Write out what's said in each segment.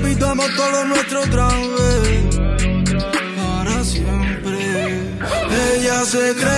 repitamos todo lo nuestro. Para siempre. Ella se cree.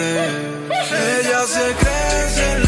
Ella se crece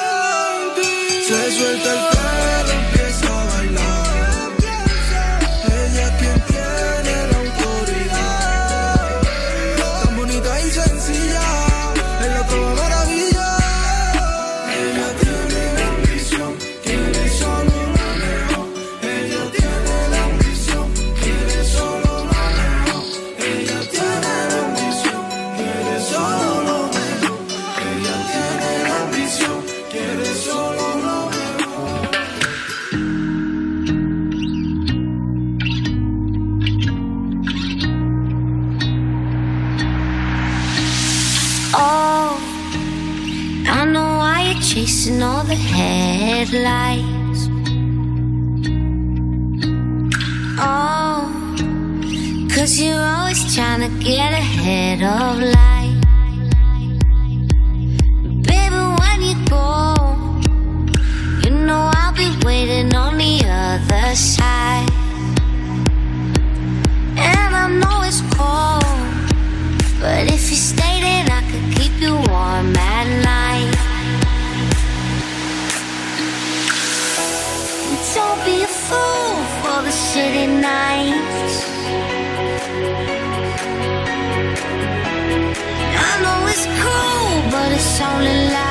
Cause you're always trying to get ahead of life. Baby, when you go, you know I'll be waiting on the other side. And I know it's cold. But if you stay, then I could keep you warm at night. Don't be a fool for the city nights. Only light.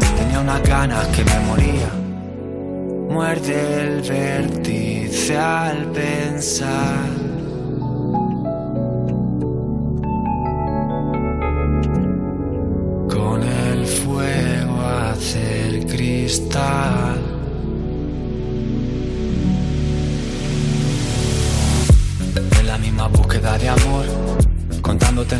Unas ganas que me moría. Muerde el vértice al pensar.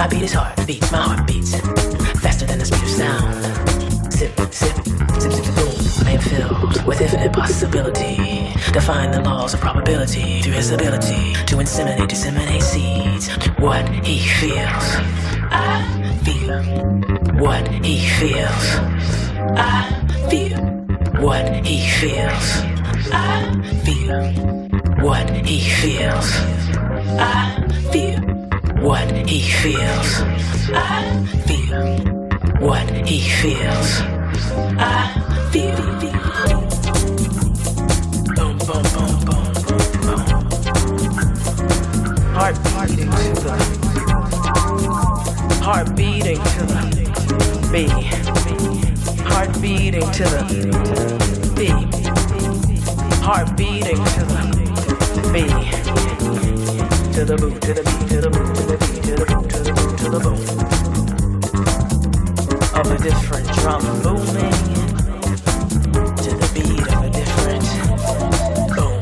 I beat his heart, beats my heart beats. Faster than the speed of sound. Sip, sip, sip, sip, boom. I am filled with infinite possibility. Define the laws of probability through his ability to inseminate, disseminate seeds. What he feels. I feel what he feels. I feel what he feels. I feel what he feels. I feel what he feels. I feel what he feels. I feel. Boom, boom, boom, boom, boom, boom. Heart beating to the heart beating to the B. Heart beating to the B. Heart beating to the B to the to the beat, to the to the beat, to the to the to the. Of a different drum booming to the beat of a different boom.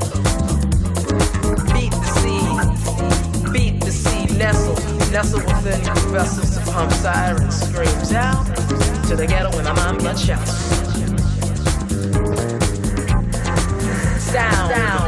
Beat the sea, beat the sea, within vessels pump screams out to the ghetto when sound. sound.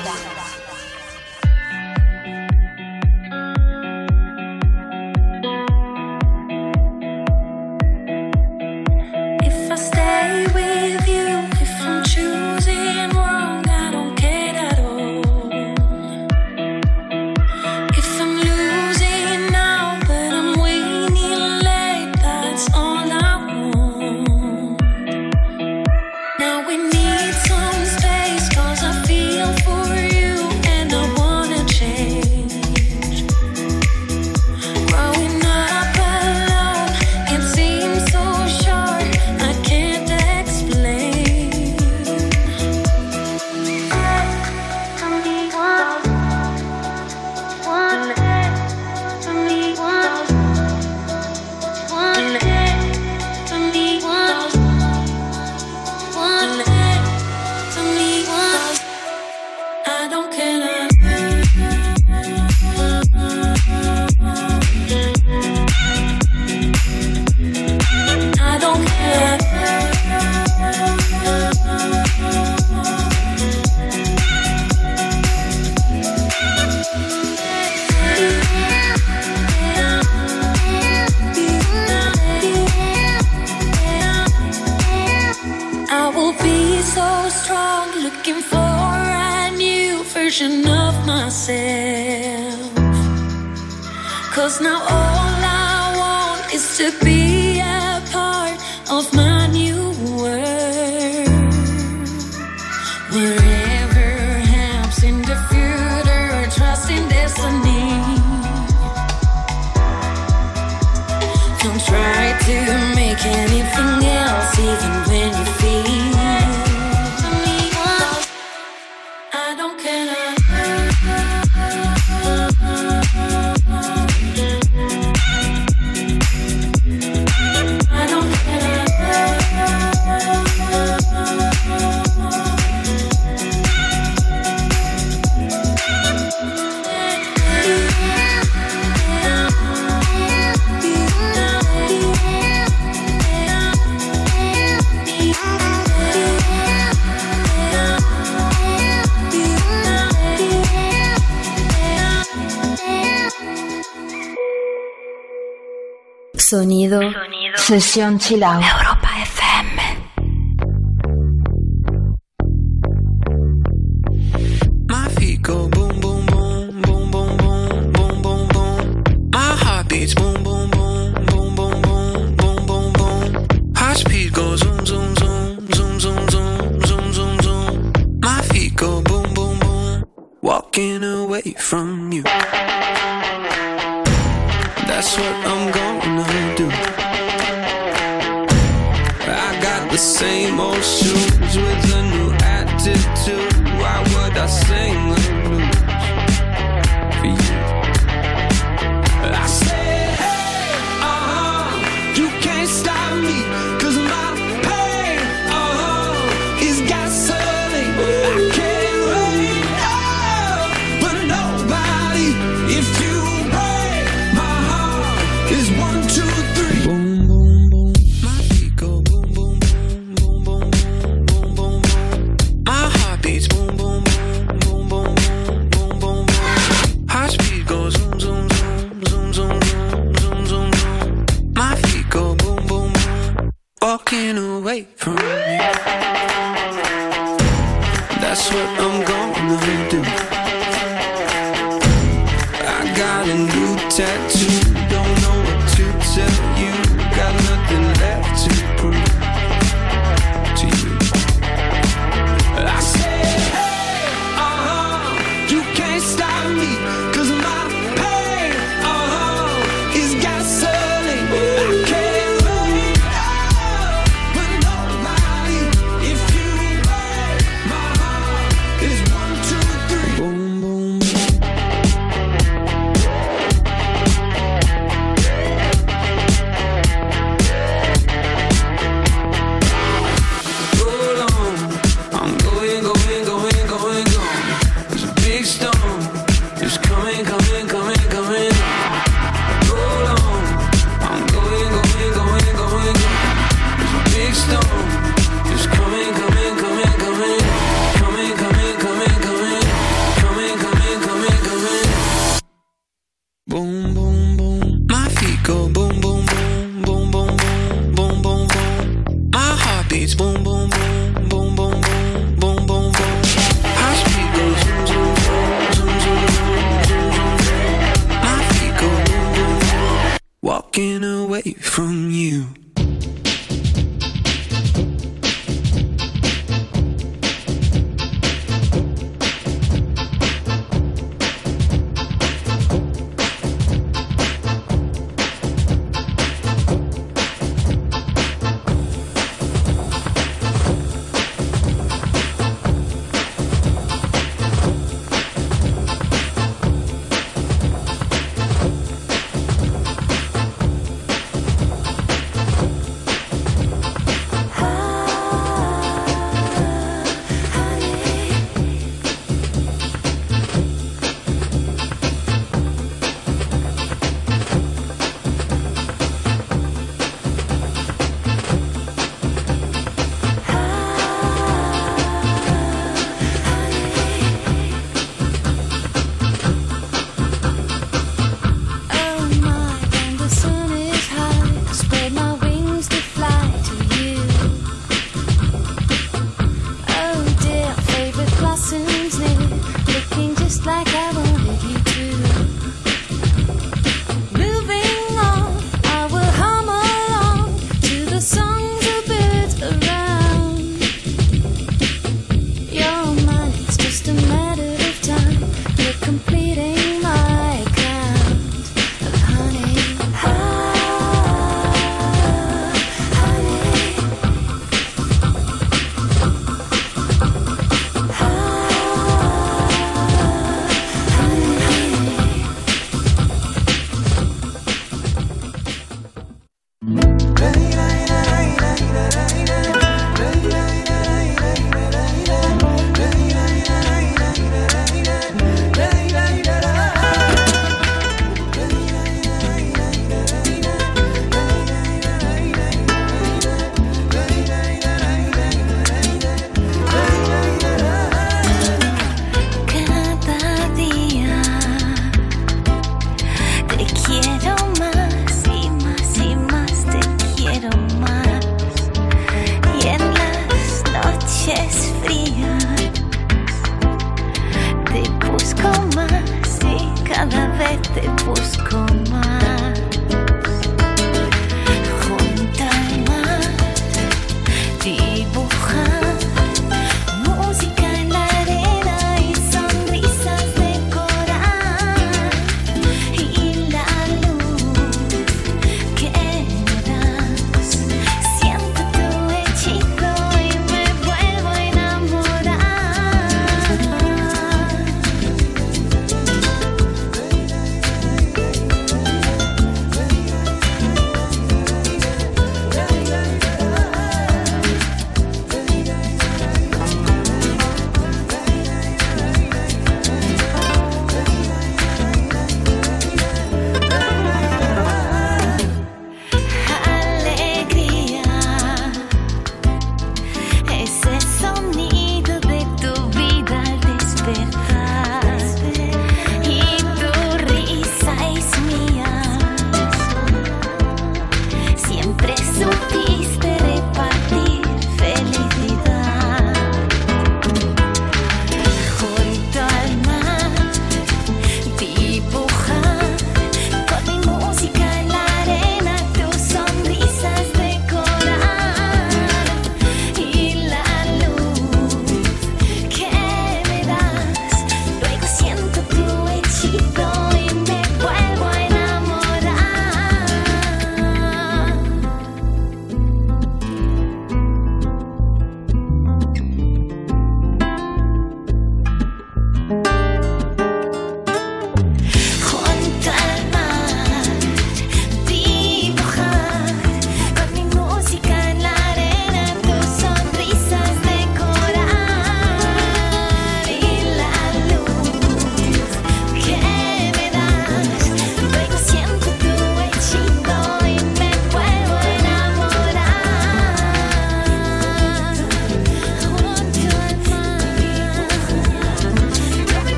欧洲。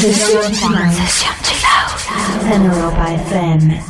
Sesión chill out. Europa FM. It's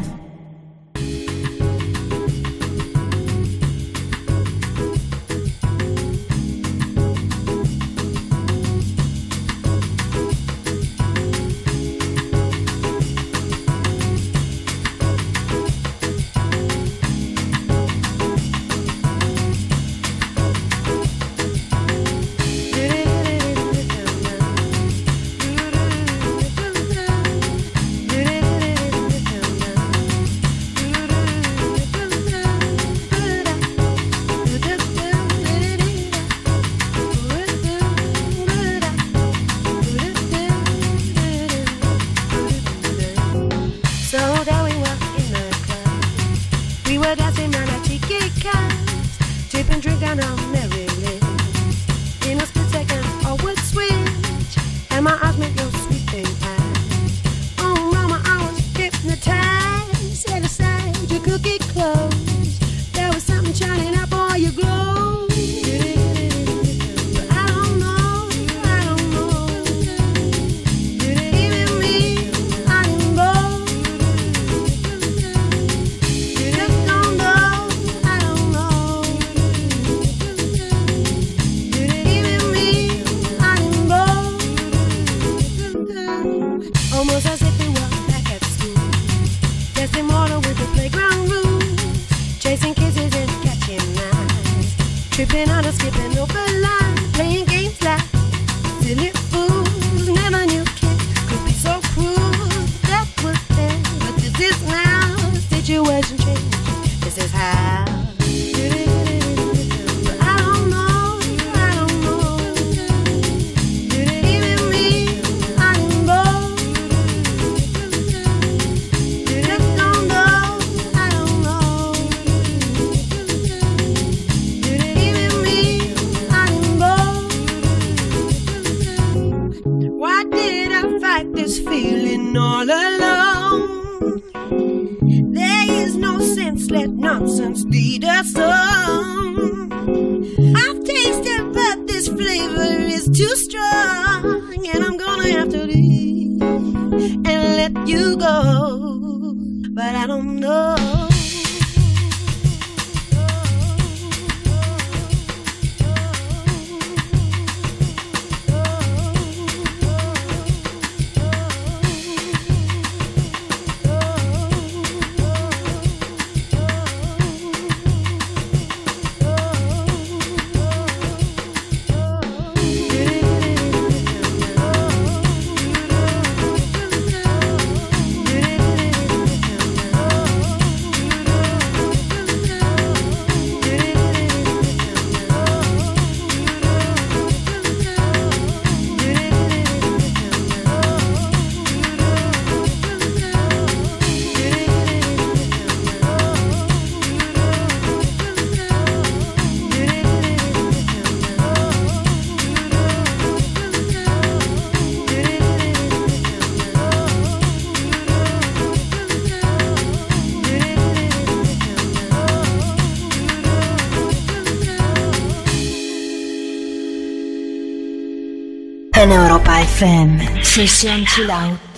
FM. Sesión Chill Out.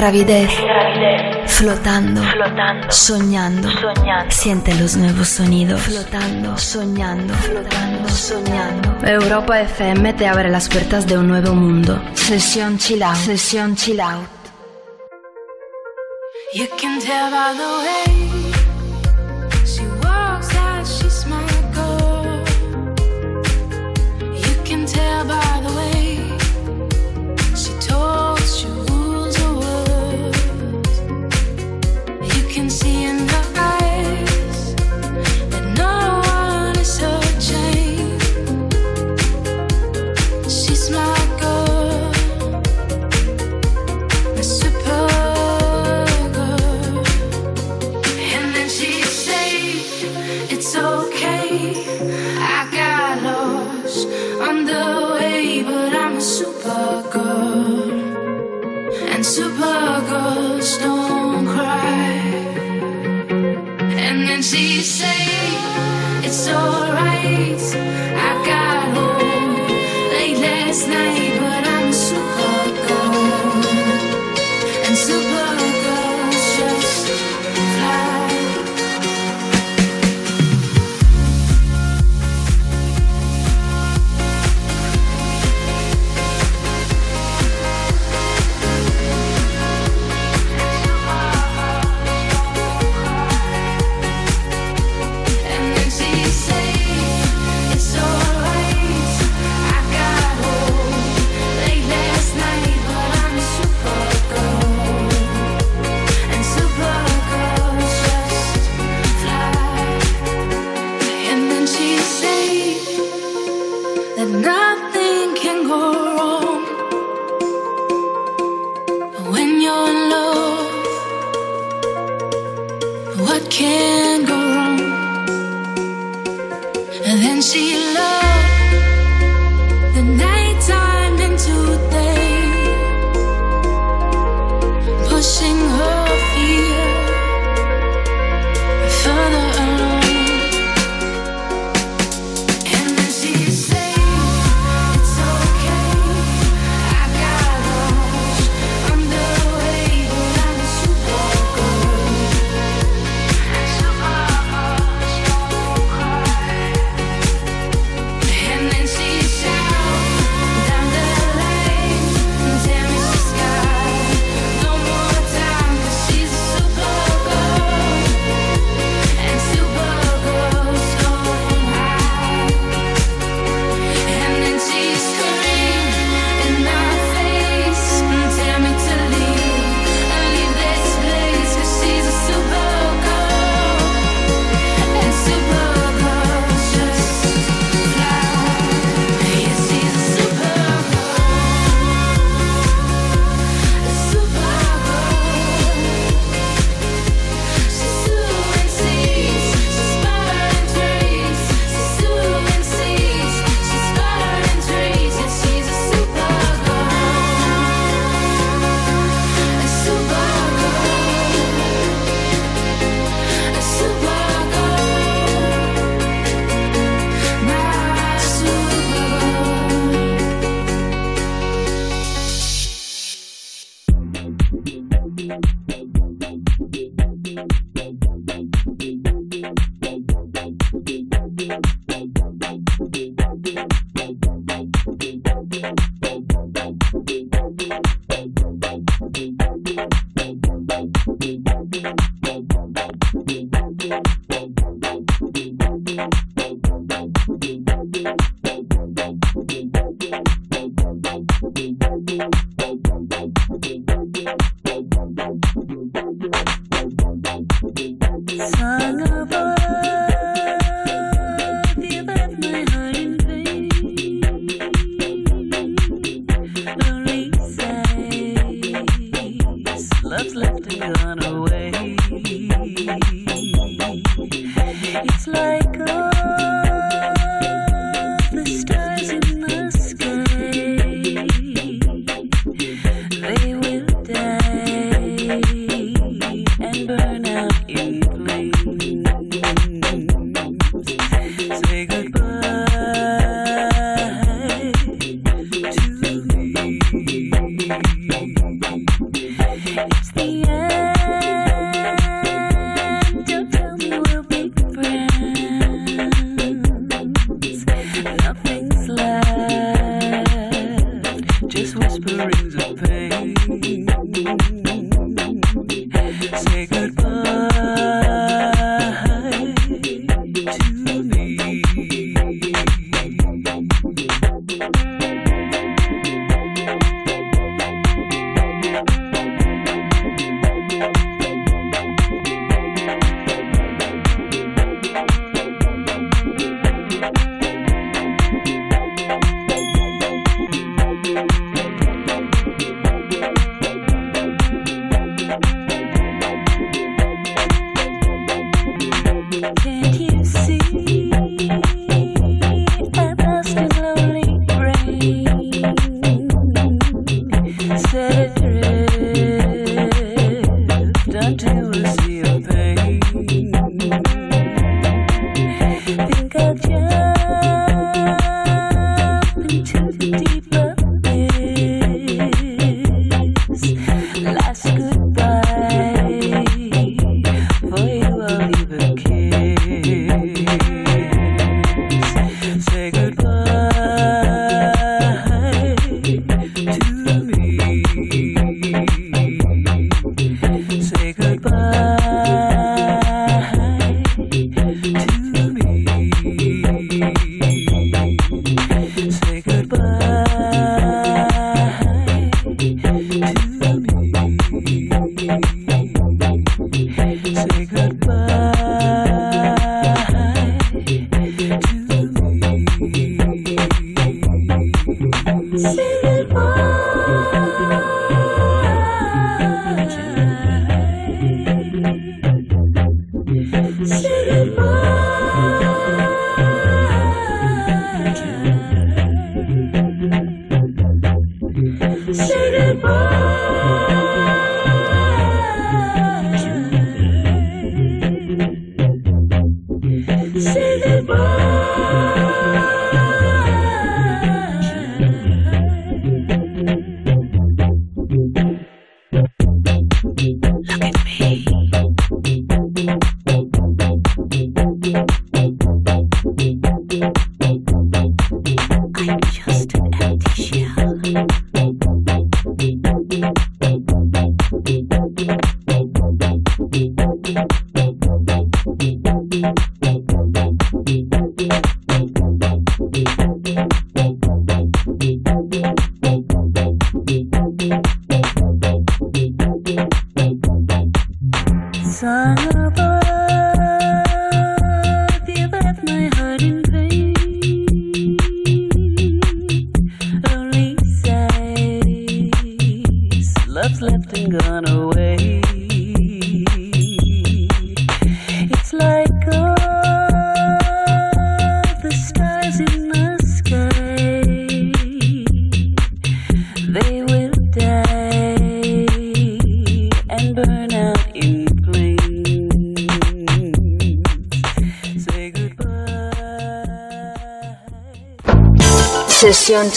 gravidez. Flotando. flotando, soñando, soñando. siente los nuevos sonidos, flotando, soñando, flotando, soñando. Europa FM te abre las puertas de un nuevo mundo. Sesión chill out, sesión chill out. You can tell by the way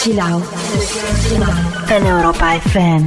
Chill Out en Europa FM.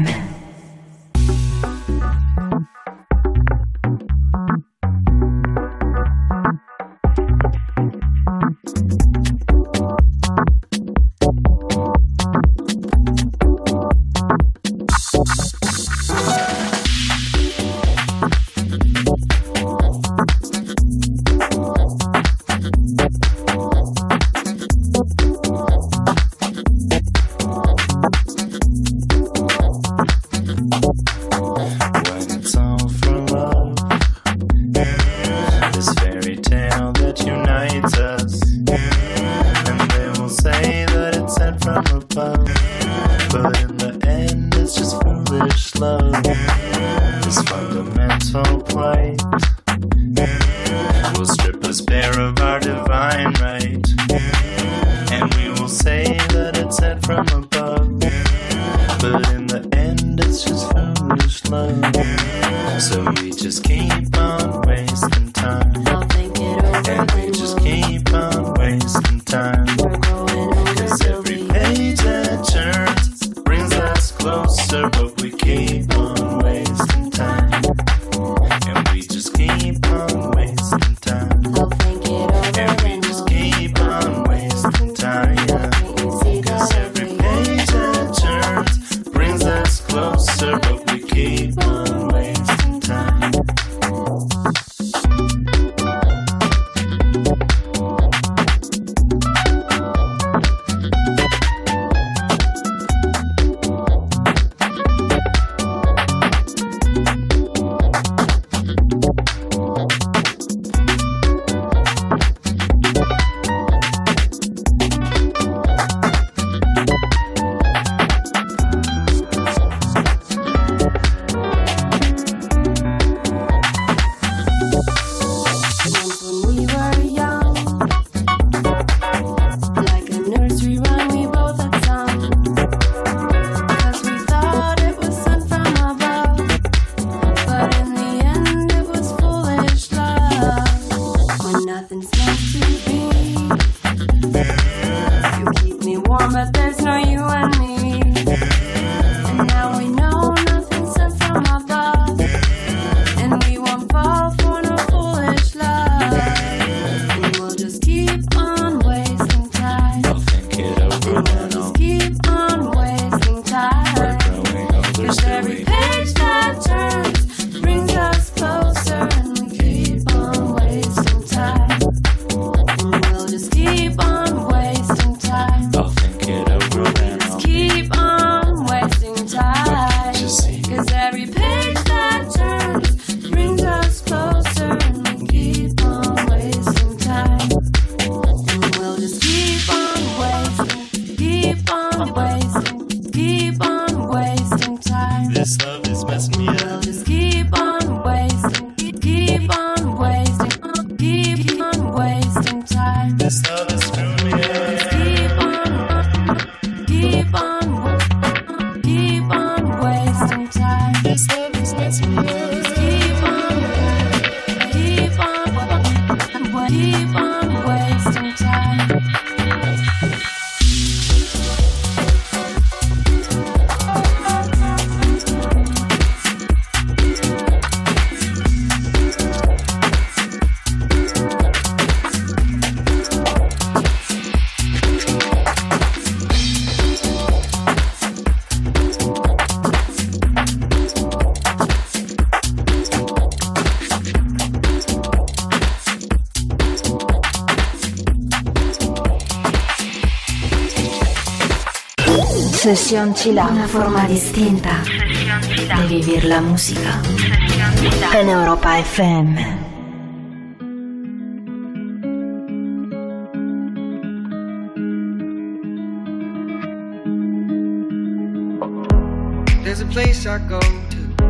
Sesión Chill Out, una forma distinta de vivir la música. En Europa FM. There's a place I go to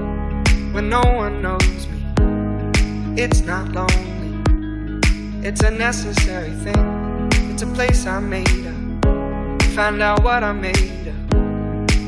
when no one knows me. It's not lonely, it's a necessary thing. It's a place I made up. Find out what I made of.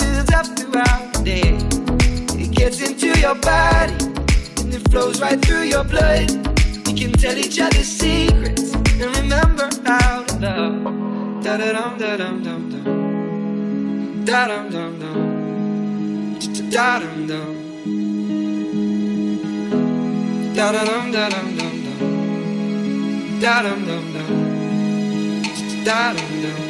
Builds up throughout the day. It gets into your body and it flows right through your blood. We can tell each other secrets and remember how to love. Da da dum da dum dum dum. Da dum dum dum. Da dum dum. Da dum da dum dum dum. Da dum dum dum. Da dum dum.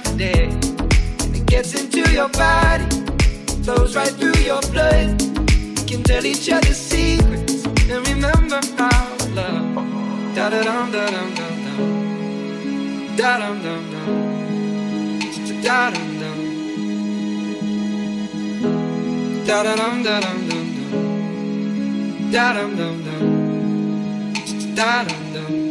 the. And it gets into your body, flows right through your blood. We can tell each other secrets and remember our love. Da da dum da dum dum dum. Da dum dum dum. Da dum dum. Da da dum da dum dum dum. Da dum dum dum. Da dum dum.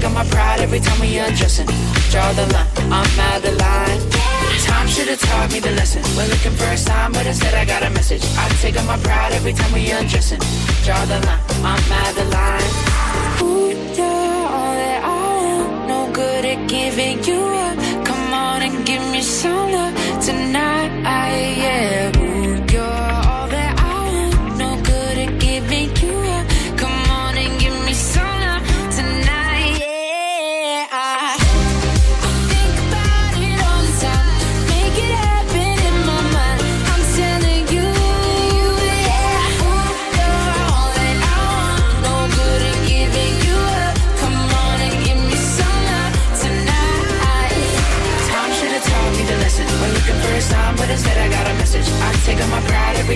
Take on my pride every time we undressing. Draw the line, I'm out of line. Time should have taught me the lesson. We're looking for a sign, but instead I got a message. I take on my pride every time we undressing. Draw the line, I'm out of line. Ooh, you're all that I want. No good at giving you up. Come on and give me some love tonight. Yeah.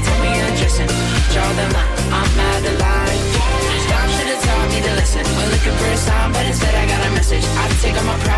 Time we undressing. Draw the line, I'm out of line. Time should have taught me the lesson. We're looking for a sign, but instead I got a message. I take on my pride